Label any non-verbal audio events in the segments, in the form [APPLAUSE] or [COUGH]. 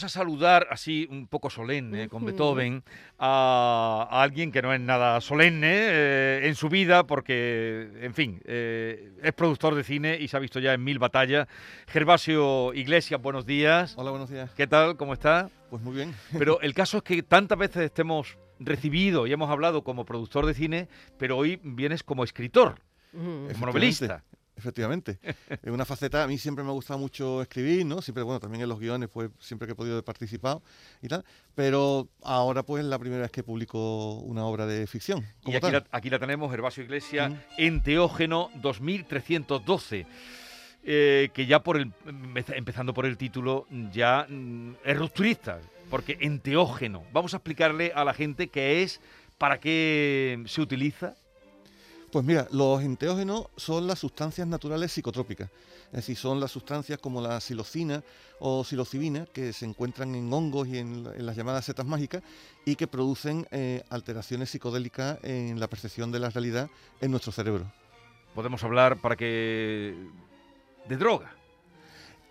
Vamos a saludar así un poco solemne, con Beethoven, a, a alguien que no es nada solemne eh, en su vida, porque, en fin, eh, es productor de cine y se ha visto ya en mil batallas. Gervasio Iglesias, buenos días. Hola, buenos días. ¿Qué tal? ¿Cómo está? Pues muy bien. [LAUGHS] Pero el caso es que tantas veces estemos recibido y hemos hablado como productor de cine, pero hoy vienes como escritor, como novelista. Efectivamente. [LAUGHS] Es una faceta, a mí siempre me ha gustado mucho escribir, ¿no? Siempre, bueno, también en los guiones, pues siempre que he podido he participado y tal. Pero ahora, pues, es la primera vez que publico una obra de ficción. Y aquí la, aquí la tenemos, Gervasio Iglesias, Mm. Enteógeno 2312. eh, que ya por el empe- empezando por el título ya mm, es rupturista porque enteógeno vamos a explicarle a la gente qué es para qué se utiliza Pues mira, los enteógenos son las sustancias naturales psicotrópicas. Es decir, son las sustancias como la psilocina o psilocibina que se encuentran en hongos y en, la- en las llamadas setas mágicas y que producen eh, alteraciones psicodélicas en la percepción de la realidad en nuestro cerebro. podemos hablar para que de droga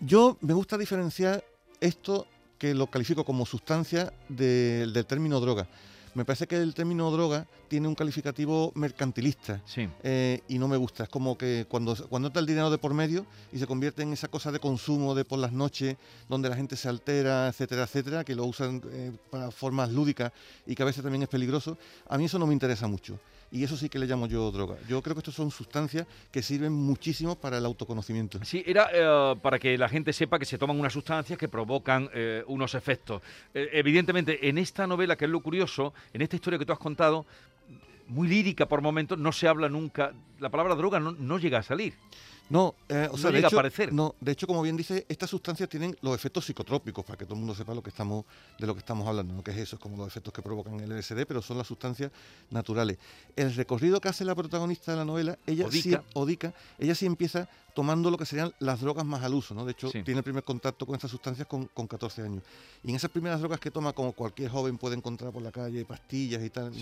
Yo me gusta diferenciar esto que lo califico como sustancia de- del término droga. Me parece que el término droga tiene un calificativo mercantilista sí eh, y no me gusta. Es como que cuando, cuando está el dinero de por medio y se convierte en esa cosa de consumo de por las noches, donde la gente se altera, etcétera, etcétera, que lo usan eh, para formas lúdicas y que a veces también es peligroso, a mí eso no me interesa mucho. Y eso sí que le llamo yo droga. Yo creo que estos son sustancias que sirven muchísimo para el autoconocimiento. Sí, era eh, para que la gente sepa que se toman unas sustancias que provocan eh, unos efectos. Eh, evidentemente, en esta novela, que es lo curioso, en esta historia que tú has contado, muy lírica por momentos, no se habla nunca, la palabra droga no llega a salir. No, eh, o No sea, de a hecho, no, de hecho, como bien dice, estas sustancias tienen los efectos psicotrópicos, para que todo el mundo sepa lo que estamos, de lo que estamos hablando, ¿no? que es eso, es como los efectos que provocan el LSD, pero son las sustancias naturales. El recorrido que hace la protagonista de la novela, ella sí, Odica. Odica, ella sí empieza tomando lo que serían las drogas más al uso, ¿no? De hecho, Sí. tiene el primer contacto con estas sustancias con, con 14 años. Y en esas primeras drogas que toma, como cualquier joven puede encontrar por la calle, pastillas y tal,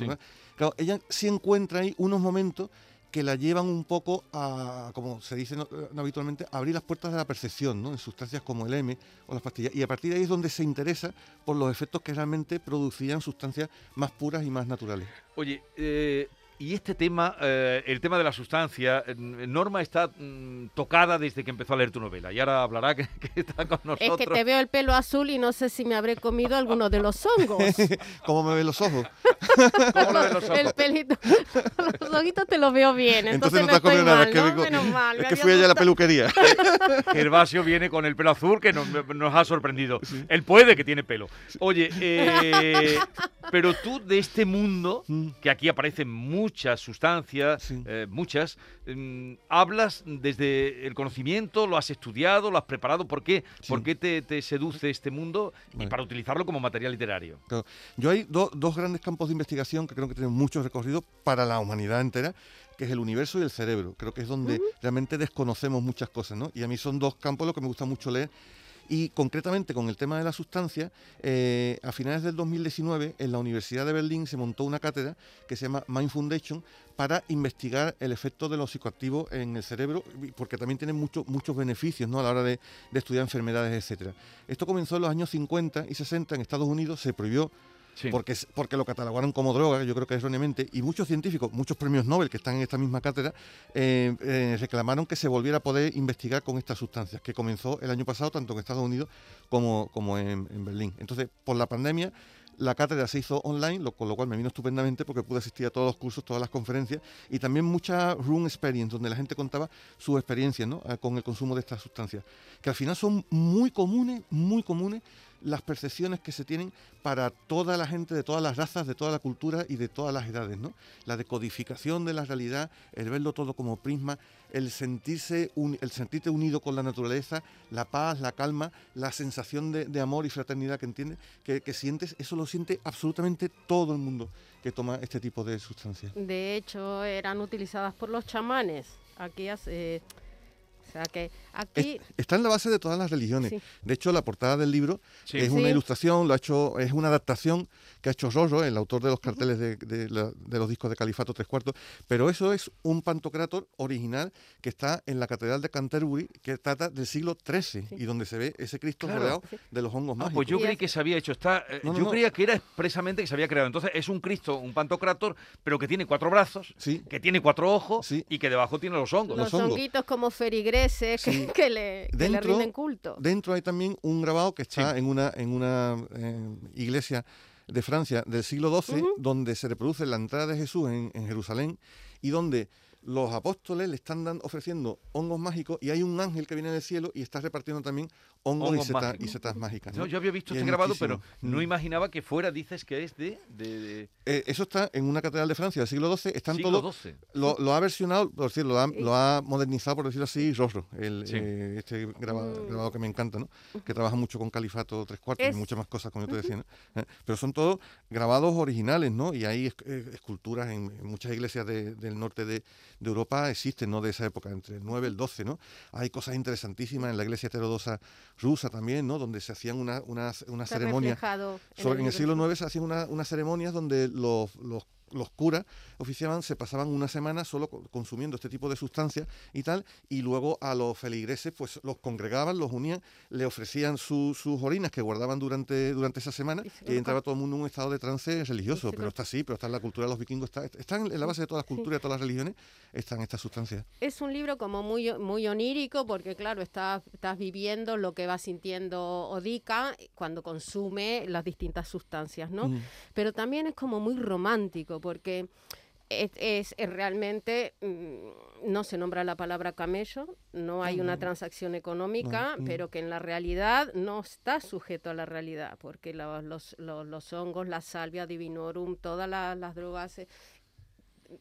claro, ella sí encuentra ahí unos momentos que la llevan un poco a, como se dice eh, habitualmente, a abrir las puertas de la percepción, ¿no? En sustancias como el M o las pastillas. Y a partir de ahí es donde se interesa por los efectos que realmente producían sustancias más puras y más naturales. Oye, eh, y este tema, eh, el tema de la sustancia, eh, Norma está mm, tocada desde que empezó a leer tu novela. Y ahora hablará que, que está con Es nosotros. que te veo el pelo azul y no sé si me habré comido alguno de los hongos. [LAUGHS] ¿Cómo me ven los ojos? [LAUGHS] ¿Cómo le ven los ojos? el pelito, los ojitos te los veo bien, entonces, Entonces no te has comido nada, mal, es que, Menos mal, es me que fui allá a la peluquería. [LAUGHS] Gervasio viene con el pelo azul que nos, nos ha sorprendido. Él puede que tiene pelo. Oye, eh, pero tú de este mundo, Mm. que aquí aparecen muchas sustancias, Sí. eh, muchas, mm, hablas desde el conocimiento, lo has estudiado, lo has preparado. ¿Por qué, Sí. ¿Por qué te, te seduce este mundo y para utilizarlo como material literario? Claro. Yo hay do- dos grandes campos de investigación que creo que tienen mucho recorrido para la humanidad entera, que es el universo y el cerebro. Creo que es donde realmente desconocemos muchas cosas, ¿no? Y a mí son dos campos los que me gusta mucho leer. Y concretamente con el tema de la sustancia, eh, a finales del 2019 en la Universidad de Berlín se montó una cátedra que se llama Mind Foundation para investigar el efecto de los psicoactivos en el cerebro, porque también tienen muchos muchos beneficios ¿no? a la hora de, de estudiar enfermedades, etcétera. Esto comenzó en los años 50 y 60 en Estados Unidos, se prohibió Porque, porque lo catalogaron como droga, yo creo que erróneamente, y muchos científicos, muchos premios Nobel que están en esta misma cátedra, eh, eh, reclamaron que se volviera a poder investigar con estas sustancias, que comenzó el año pasado tanto en Estados Unidos como, como en, Berlín. Entonces, por la pandemia, la cátedra se hizo online, con lo cual me vino estupendamente porque pude asistir a todos los cursos, todas las conferencias y también mucha room experience, donde la gente contaba sus experiencias ¿no? Eh, con el consumo de estas sustancias, que al final son muy comunes, muy comunes las percepciones que se tienen para toda la gente de todas las razas, de toda la cultura y de todas las edades, ¿no? La decodificación de la realidad, el verlo todo como prisma, el sentirse, el sentirte unido con la naturaleza, la paz, la calma, la sensación de, amor y fraternidad que entiendes, que, que, sientes, eso lo siente absolutamente todo el mundo que toma este tipo de sustancias. De hecho, eran utilizadas por los chamanes. Aquí hace o sea que aquí... está en la base de todas las religiones. De hecho, la portada del libro es una ilustración, lo ha hecho, es una adaptación que ha hecho Rorro, el autor de los carteles de, los discos de Califato Tres Cuartos. Pero eso es un pantocrátor original que está en la Catedral de Canterbury, que trata del siglo XIII y donde se ve ese Cristo rodeado de los hongos ah, mágicos. Pues yo creí que se había hecho. Está, eh, yo creía que era expresamente que se había creado. Entonces es un Cristo, un pantocrátor, pero que tiene cuatro brazos, que tiene cuatro ojos y que debajo tiene los hongos. Los, honguitos como [LAUGHS] que, le, rinden culto. Dentro hay también un grabado que está en una, en una eh, iglesia de Francia del siglo XII, donde se reproduce la entrada de Jesús en, en Jerusalén y donde los apóstoles le están dando, ofreciendo hongos mágicos y hay un ángel que viene del cielo y está repartiendo también hongos, y, setas, mágicas. ¿no? yo había visto este grabado, pero no mm. imaginaba que fuera, dices que es de... de, eh, eso está en una catedral de Francia del siglo XII. Están todos, lo, ha versionado, por decirlo, lo ha, lo ha modernizado, por decirlo así, Rosro, el, eh, este mm. grabado, que me encanta, ¿no? que trabaja mucho con califato tres cuartos y muchas más cosas, como yo te decía. ¿Eh? Pero son todos grabados originales, ¿no? Y hay esculturas en, muchas iglesias del norte de, de Europa existen, ¿no? De esa época, entre el 9 y el 12, ¿no? Hay cosas interesantísimas en la iglesia heterodoxa rusa también, ¿no? Donde se hacían una, una, una ceremonia. En, el, siglo IX se hacían unas ceremonias donde los, los los curas oficiaban, se pasaban una semana solo consumiendo este tipo de sustancias y tal, y luego a los feligreses pues los congregaban, los unían, le ofrecían sus orinas que guardaban durante, durante esa semana y, entraba todo el mundo en un estado de trance religioso, pero está así, pero está en la cultura de los vikingos, está, están en la base de todas las culturas, de todas las religiones, están estas sustancias. Es un libro como muy, muy onírico porque claro, estás, estás viviendo lo que va sintiendo Odica cuando consume las distintas sustancias, ¿no? Pero también es como muy romántico porque es, realmente, mm, no se nombra la palabra camello, no hay una transacción económica, pero que en la realidad no está sujeto a la realidad, porque los, los, hongos, la salvia divinorum, todas las drogas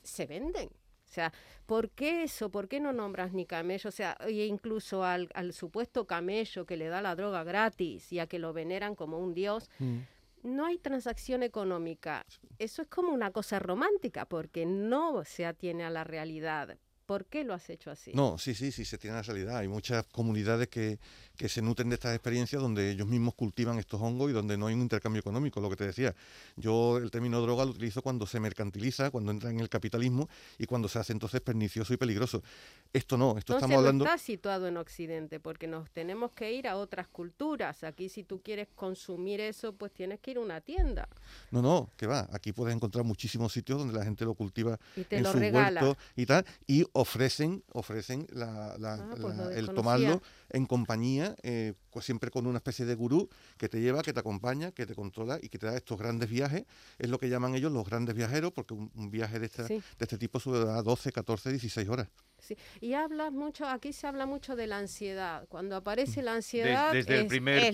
se, venden. O sea, ¿por qué eso? ¿Por qué no nombras ni camello? O sea, incluso al, supuesto camello que le da la droga gratis y a que lo veneran como un dios, mm no hay transacción económica. Eso es como una cosa romántica porque no se atiene a la realidad. ¿Por qué lo has hecho así? No, sí, sí, sí, se tiene la realidad. Hay muchas comunidades que, que se nutren de estas experiencias donde ellos mismos cultivan estos hongos y donde no hay un intercambio económico, lo que te decía. Yo el término droga lo utilizo cuando se mercantiliza, cuando entra en el capitalismo y cuando se hace entonces pernicioso y peligroso. Esto no, esto estamos hablando... No está situado en Occidente porque nos tenemos que ir a otras culturas. Aquí si tú quieres consumir eso, pues tienes que ir a una tienda. No, no, que va. Aquí puedes encontrar muchísimos sitios donde la gente lo cultiva en su huerto y tal y ofrecen, ofrecen la, ah, pues el tomarlo en compañía, eh, pues siempre con una especie de gurú que te lleva, que te acompaña, que te controla y que te da estos grandes viajes. Es lo que llaman ellos los grandes viajeros, porque un, viaje de, de este tipo sube a 12, 14, 16 horas. Sí. Y hablas mucho, aquí se habla mucho de la ansiedad. Cuando aparece la ansiedad es,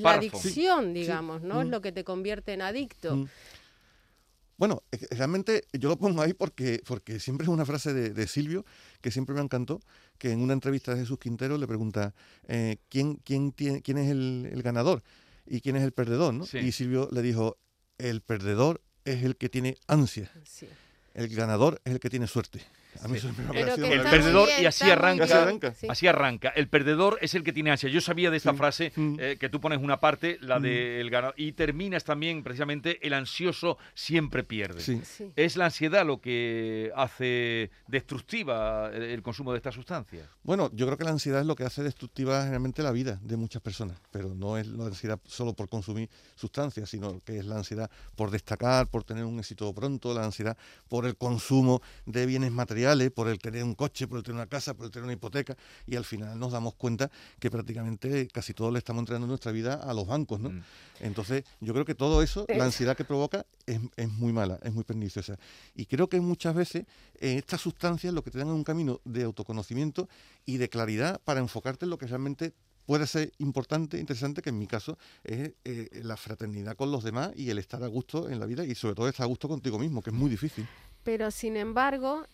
la adicción, digamos, ¿no? Es mm. lo que te convierte en adicto. Mm. Bueno, realmente yo lo pongo ahí porque, porque siempre es una frase de, Silvio que siempre me encantó, que en una entrevista de Jesús Quintero le pregunta eh, ¿quién, quién, tiene, quién es el, ganador y quién es el perdedor. ¿no? Y Silvio le dijo, el perdedor es el que tiene ansia, el ganador es el que tiene suerte el perdedor y así arranca, así arranca. El perdedor es el que tiene ansia. Yo sabía de esta frase mm. eh, que tú pones una parte, la mm. del ganador, y terminas también precisamente el ansioso siempre pierde. Es la ansiedad lo que hace destructiva el consumo de estas sustancias. Bueno, yo creo que la ansiedad es lo que hace destructiva generalmente la vida de muchas personas, pero no es la ansiedad solo por consumir sustancias, sino que es la ansiedad por destacar, por tener un éxito pronto, la ansiedad por el consumo de bienes materiales por el tener un coche, por el tener una casa, por el tener una hipoteca, y al final nos damos cuenta que prácticamente casi todos le estamos entregando nuestra vida a los bancos, ¿no? Mm. Entonces, yo creo que todo eso, la ansiedad que provoca, es, muy mala, es muy perniciosa. Y creo que muchas veces eh, estas sustancias lo que te dan es un camino de autoconocimiento y de claridad para enfocarte en lo que realmente puede ser importante, interesante, que en mi caso es eh, la fraternidad con los demás y el estar a gusto en la vida y sobre todo estar a gusto contigo mismo, que es muy difícil. Pero sin embargo,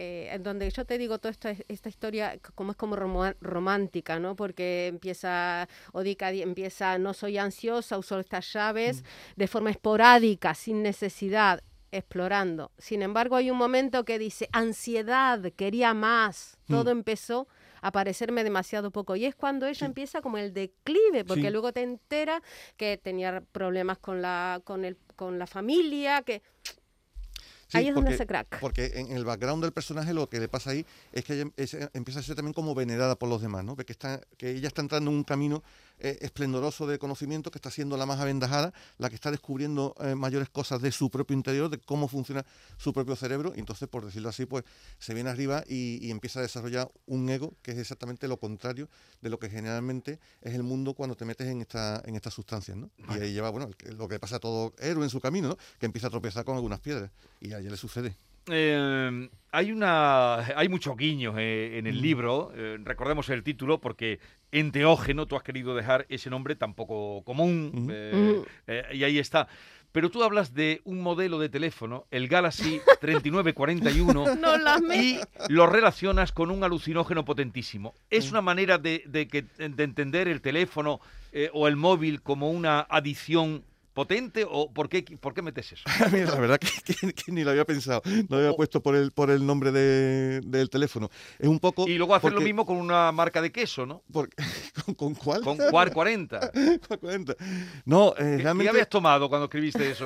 eh, en donde yo te digo toda esta, esta historia como es como romántica, ¿no? Porque empieza, Odica empieza, no soy ansiosa, uso estas llaves mm. de forma esporádica, sin necesidad, explorando. Sin embargo, hay un momento que dice, ansiedad, quería más, mm. todo empezó a parecerme demasiado poco. Y es cuando ella empieza como el declive, porque luego te entera que tenía problemas con la, con el, con la familia, que ahí es donde se crack. Porque en, el background del personaje lo que le pasa ahí es que ella empieza a ser también como venerada por los demás, ¿no? que, está, que ella está entrando en un camino eh, esplendoroso de conocimiento, que está siendo la más aventajada, la que está descubriendo eh, mayores cosas de su propio interior, de cómo funciona su propio cerebro, y entonces, por decirlo así, pues se viene arriba y, empieza a desarrollar un ego que es exactamente lo contrario de lo que generalmente es el mundo cuando te metes en esta en estas sustancias, ¿no? Y ahí lleva, bueno, lo que pasa a todo héroe en su camino, ¿no? Que empieza a tropezar con algunas piedras, y a ella le sucede. Eh, hay una hay muchos guiños en el mm. libro recordemos el título porque enteógeno, tú has querido dejar ese nombre tampoco común, eh, eh, y ahí está. Pero tú hablas de un modelo de teléfono, el Galaxy [LAUGHS] 3941, [LAUGHS] y lo relacionas con un alucinógeno potentísimo. ¿Es una manera de, que, de entender el teléfono eh, o el móvil como una adición potente o por qué, por qué metes eso? [LAUGHS] Mira, la verdad que, ni lo había pensado, no había puesto por el, por el nombre del teléfono. Es un poco... Y luego hacer lo mismo con una marca de queso, ¿no? [LAUGHS] ¿con, cuál? Con [LAUGHS] Cuar 40. 40. No, eh, realmente... ¿Qué habías tomado cuando escribiste eso?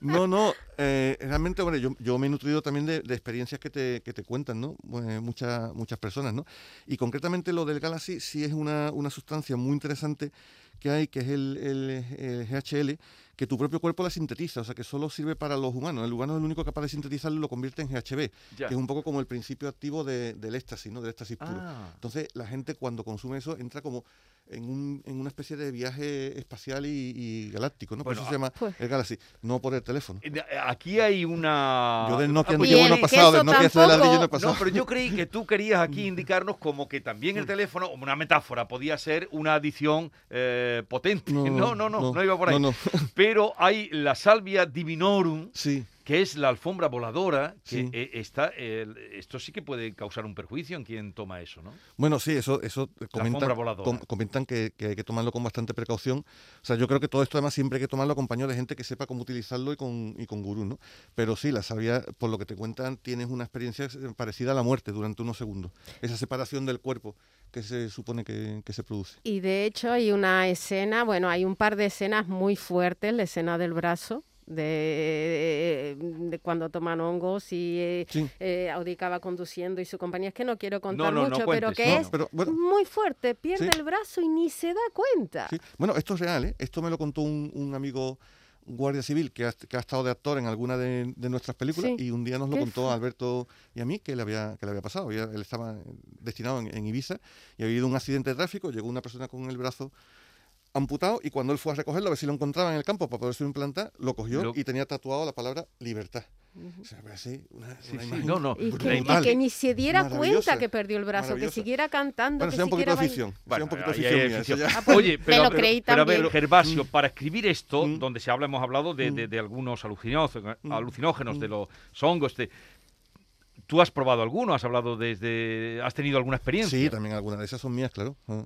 no, no, eh, realmente, bueno, yo, yo, me he nutrido también de, experiencias que te, que te cuentan, ¿no? muchas, muchas personas, ¿no? Y concretamente lo del Galaxy sí es una, una sustancia muy interesante que hay, que es el, el, GHL, que tu propio cuerpo la sintetiza, o sea, que solo sirve para los humanos. El humano es el único capaz de sintetizarlo y lo convierte en GHB, que es un poco como el principio activo del éxtasis, ¿no? Del éxtasis puro. Ah. Entonces, la gente cuando consume eso entra como en, un, en una especie de viaje espacial y, galáctico, ¿no? por eso se llama pues. el Galaxy, no por el teléfono. Eh, aquí hay una... Yo del Nokia no llevo uno pasado, del Nokia de ladrillo no pasado. No, pero yo creí que tú querías aquí [LAUGHS] indicarnos como que también el teléfono, como una metáfora, podía ser una adición eh, potente. No [LAUGHS] no, no, no, iba por ahí. Pero hay la salvia divinorum, sí que es la alfombra voladora, que eh, está, esto sí que puede causar un perjuicio en quien toma eso, ¿no? Bueno, sí, eso, eso comentan, comentan que, hay que tomarlo con bastante precaución. O sea, yo creo que todo esto además siempre hay que tomarlo acompañado de gente que sepa cómo utilizarlo y con, y con gurú, ¿no? Pero sí, la sabia, por lo que te cuentan, tienes una experiencia parecida a la muerte durante unos segundos. Esa separación del cuerpo que se supone que, que, se produce. Y de hecho hay una escena, bueno, hay un par de escenas muy fuertes, la escena del brazo, de, de, cuando toman hongos y eh, eh Audica conduciendo y su compañía. Es que no quiero contar mucho, pero que es muy fuerte, pierde el brazo y ni se da cuenta. Bueno, esto es real, ¿eh? esto me lo contó un, amigo guardia civil que ha, que ha, estado de actor en alguna de, nuestras películas y un día nos lo contó a Alberto y a mí que le había, que le había pasado. Él estaba destinado en, en Ibiza y había habido un accidente de tráfico, llegó una persona con el brazo amputado y cuando él fue a recogerlo, a ver si lo encontraba en el campo para poderse implantar, lo cogió y tenía tatuado la palabra libertad. O sea, así, una, no, no, y que, ni se diera cuenta que perdió el brazo, que siguiera cantando. Bueno, que sea un poquito de ficción. un poquito de ficción, ah, pues, Oye, pero, pero, a ver, Gervasio, mm. para escribir esto, mm. donde se habla, hemos hablado de, de, mm. algunos alucinógenos, alucinógenos de los hongos, de, ¿tú has probado alguno? ¿Has hablado desde, has tenido alguna experiencia? Sí, también algunas de esas son mías, claro. Ah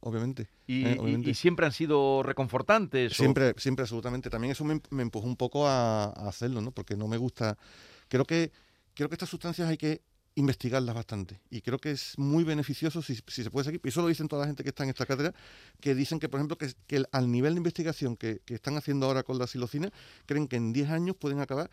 obviamente. ¿Y, y, siempre han sido reconfortantes? Siempre, siempre, absolutamente. También eso me, empujó un poco a, hacerlo, ¿no? Porque no me gusta. Creo que, creo que estas sustancias hay que investigarlas bastante. Y creo que es muy beneficioso si, se puede seguir. Y eso lo dicen toda la gente que está en esta cátedra, que dicen que, por ejemplo, que, que al nivel de investigación que, que, están haciendo ahora con la silocina, creen que en 10 años pueden acabar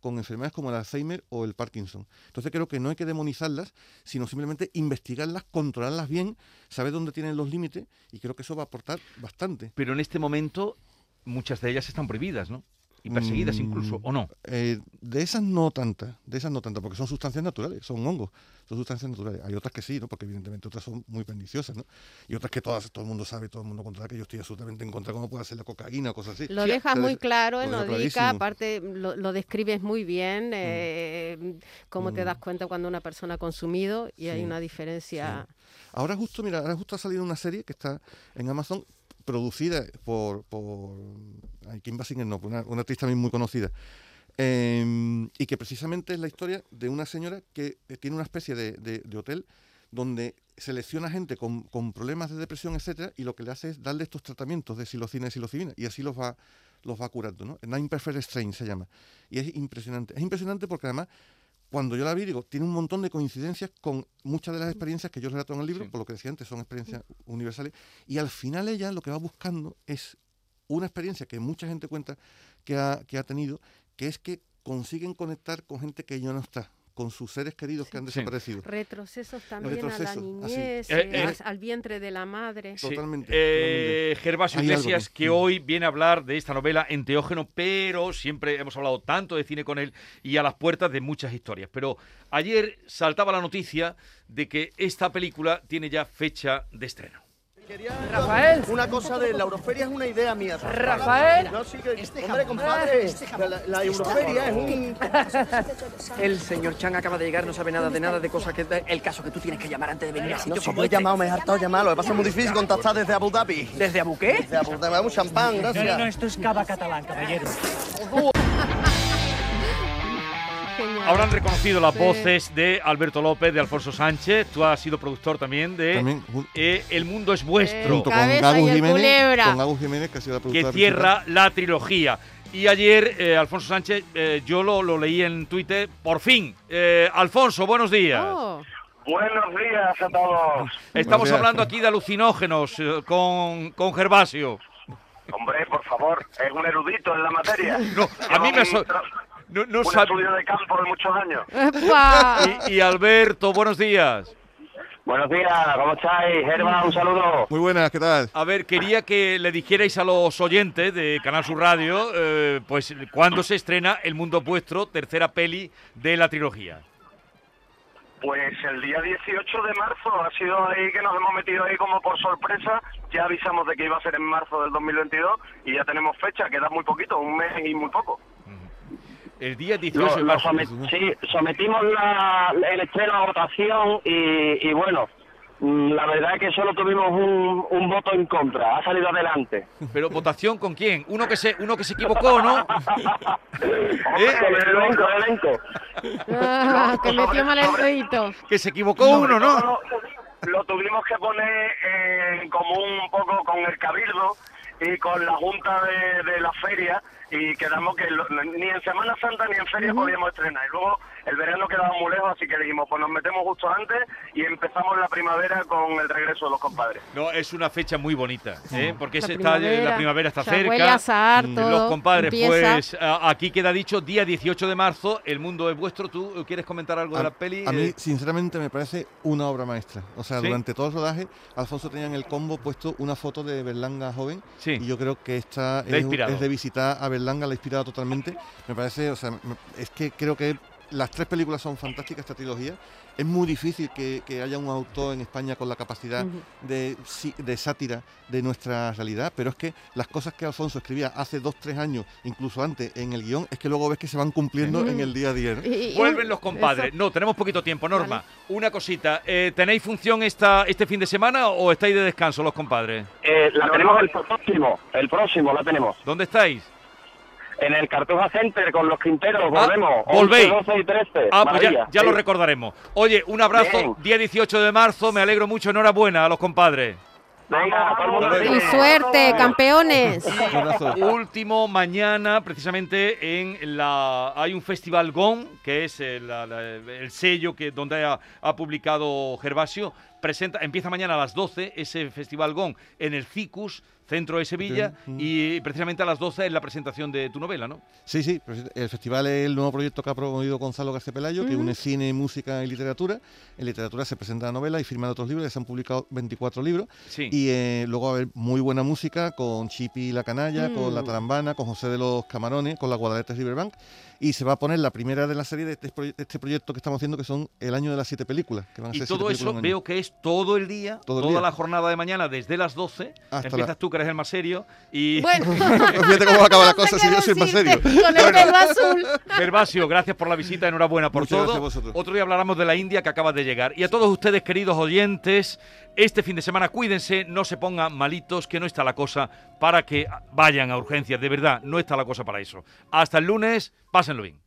con, enfermedades como el Alzheimer o el Parkinson. Entonces creo que no hay que demonizarlas, sino simplemente investigarlas, controlarlas bien, saber dónde tienen los límites y creo que eso va a aportar bastante. Pero en este momento muchas de ellas están prohibidas, ¿no? Y perseguidas mm, incluso, ¿o no? Eh, de esas no tantas, de esas no tantas, porque son sustancias naturales, son hongos, son sustancias naturales. Hay otras que sí, ¿no? Porque evidentemente otras son muy perniciosas, ¿no? Y otras que todas, todo el mundo sabe, todo el mundo controla, que yo estoy absolutamente en contra, cómo puede hacer la cocaína o cosas así. Lo dejas muy claro en Odica, aparte lo, describes muy bien, mm. eh, cómo te mm. das cuenta cuando una persona ha consumido y hay una diferencia. Ahora justo, mira, ahora justo ha salido una serie que está en Amazon producida por, por Kim Basinger, no, una, una artista muy conocida. Em, y que precisamente es la historia de una señora que eh, tiene una especie de, hotel donde selecciona gente con, problemas de depresión, etcétera, y lo que le hace es darle estos tratamientos de psilocina y psilocibina, y así los va, los va curando, ¿no? Nine Perfect Strain se llama. Y es impresionante. Es impresionante porque además, cuando yo la vi, digo, tiene un montón de coincidencias con muchas de las experiencias que yo relato en el libro, Sí. por lo que decía antes, son experiencias universales, y al final ella lo que va buscando es una experiencia que mucha gente cuenta que ha, que ha tenido, que es que consiguen conectar con gente que ya no está, con sus seres queridos que han desaparecido. Retrocesos también a la niñez, Eh, eh, eh, al- vientre de la madre. Sí. Totalmente, Eh, Gervasio Hay algo Iglesias, que- que hoy viene a hablar de esta novela Enteógeno, pero siempre hemos hablado tanto de cine con él y a las puertas de muchas historias. Pero ayer saltaba la noticia de que esta película tiene ya fecha de estreno. Rafael. Una cosa de la Euroferia es una idea mía. Rafael. No, sí, que, hombre, compadre, la, la Euroferia es un... [LAUGHS] El señor Chan acaba de llegar, no sabe nada de nada de cosas que... El caso que tú tienes que llamar antes de venir a No, sitios si como he este. llamado, me he hartado de llamar. Lo que pasa muy difícil contactar desde Abu Dhabi. ¿Desde Abu qué? Desde Abu Dhabi, un champán, gracias. esto es cava catalán, caballero. Genial. Habrán reconocido las Sí. voces de Alberto López, de Alfonso Sánchez. Tú has sido productor también de También, eh, El mundo es vuestro. junto con el Jiménez, con Agus Jiménez, que ha sido la que productora cierra la trilogía. Y ayer, eh, Alfonso Sánchez, eh, yo lo, lo leí en Twitter, por fin. Eh, Alfonso, buenos días. Oh, Buenos días a todos. Estamos días. hablando aquí de alucinógenos eh, con, con Gervasio. Hombre, por favor, es un erudito en la materia. No, a mí me... so- no, no un sab- estudio de campo de muchos años. Y, y Alberto, buenos días. Buenos días, ¿cómo estáis? Germa, un saludo. Muy buenas, ¿qué tal? A ver, quería que le dijerais a los oyentes de Canal Sur Radio, eh, pues, cuándo se estrena El Mundo Vuestro, tercera peli de la trilogía. Pues el día 18 de marzo ha sido ahí que nos hemos metido ahí como por sorpresa. Ya avisamos de que iba a ser en marzo del 2022 y ya tenemos fecha, queda muy poquito, un mes y muy poco. El día 18 Lo- de lo marzo. somet- sí, sometimos la- el estreno a votación y, y bueno, mm, la verdad es que solo tuvimos un, un voto en contra, ha salido adelante. Pero votación con quién? Uno que se, uno que se equivocó, ¿no? [LAUGHS] Hombre, Con el elenco, el elenco. Ah, que metió mal el dedito. Que se equivocó uno, ¿no? Lo, lo tuvimos que poner en común un poco con el Cabildo y con la Junta de, de la Feria y quedamos que lo- ni en Semana Santa ni en Feria podíamos estrenar. Y luego el verano quedaba muy lejos, así que dijimos, pues nos metemos justo antes y empezamos la primavera con el regreso de los compadres. No, es una fecha muy bonita, ¿eh? porque La se está, primavera, la primavera está cerca. a azahar, Mm, todo Los compadres, empieza. pues aquí queda dicho, día 18 de marzo, el mundo es vuestro. ¿Tú quieres comentar algo de la peli? A mí, Eh, sinceramente, me parece una obra maestra. O sea, ¿Sí? durante todo el rodaje, Alfonso tenía en el combo puesto una foto de Berlanga joven. Sí. Y yo creo que esta es, es de visitar a Berlanga, la ha inspirado totalmente. Me parece, o sea, es que creo que las tres películas son fantásticas, esta trilogía. Es muy difícil que, que haya un autor en España con la capacidad de, sátira de nuestra realidad, pero es que las cosas que Alfonso escribía hace dos, tres años, incluso antes, en el guion, es que luego ves que se van cumpliendo en el día a día. ¿no? Y- y- Vuelven los compadres. eso. No, tenemos poquito tiempo, Norma. Una cosita, eh, ¿tenéis función esta, este fin de semana o estáis de descanso los compadres? Eh, la No, tenemos no. el próximo, el próximo la tenemos. ¿Dónde estáis? En el Cartuja Center con los Quinteros, Ah, volvemos. volvéis. 11, 12 y 13. Ah, pues ya, ya lo recordaremos. Oye, un abrazo, Bien. día 18 de marzo, me alegro mucho, enhorabuena a los compadres. Venga, todo el mundo Hasta Y suerte, campeones. Un abrazo. Último mañana, precisamente en la hay un festival GON, que es el sello que donde ha, ha publicado Gervasio. Presenta, empieza mañana a las 12 ese festival GON en el CICUS, centro de Sevilla, y precisamente a las 12 es la presentación de tu novela, ¿no? Sí, sí, pues el festival es el nuevo proyecto que ha promovido Gonzalo García Pelayo, que une cine, música y literatura. En literatura se presenta la novela y firman otros libros, ya se han publicado 24 libros. Sí. Y eh, luego va a haber muy buena música con Chipi la Canalla, con La Mm. Tarambana, con José de los Camarones, con la Guadalete Riverbank. Y se va a poner la primera de la serie de este, proye- de este proyecto que estamos haciendo, que son el año de las siete películas. Que van a Y ser todo eso veo que es es todo el día, Todo el toda día. la jornada de mañana, desde las 12. Hasta Empiezas la- tú, que eres el más serio, y... Bueno, [LAUGHS] Fíjate cómo acaba la cosa, si yo soy más serio. Con el pelo azul. Gervasio, gracias por la visita, enhorabuena por Muchas todo. gracias a vosotros. Otro día hablaremos de la India que acaba de llegar. Y a todos ustedes, queridos oyentes, este fin de semana cuídense, no se pongan malitos, que no está la cosa para que vayan a urgencias. De verdad, no está la cosa para eso. Hasta el lunes, pásenlo bien.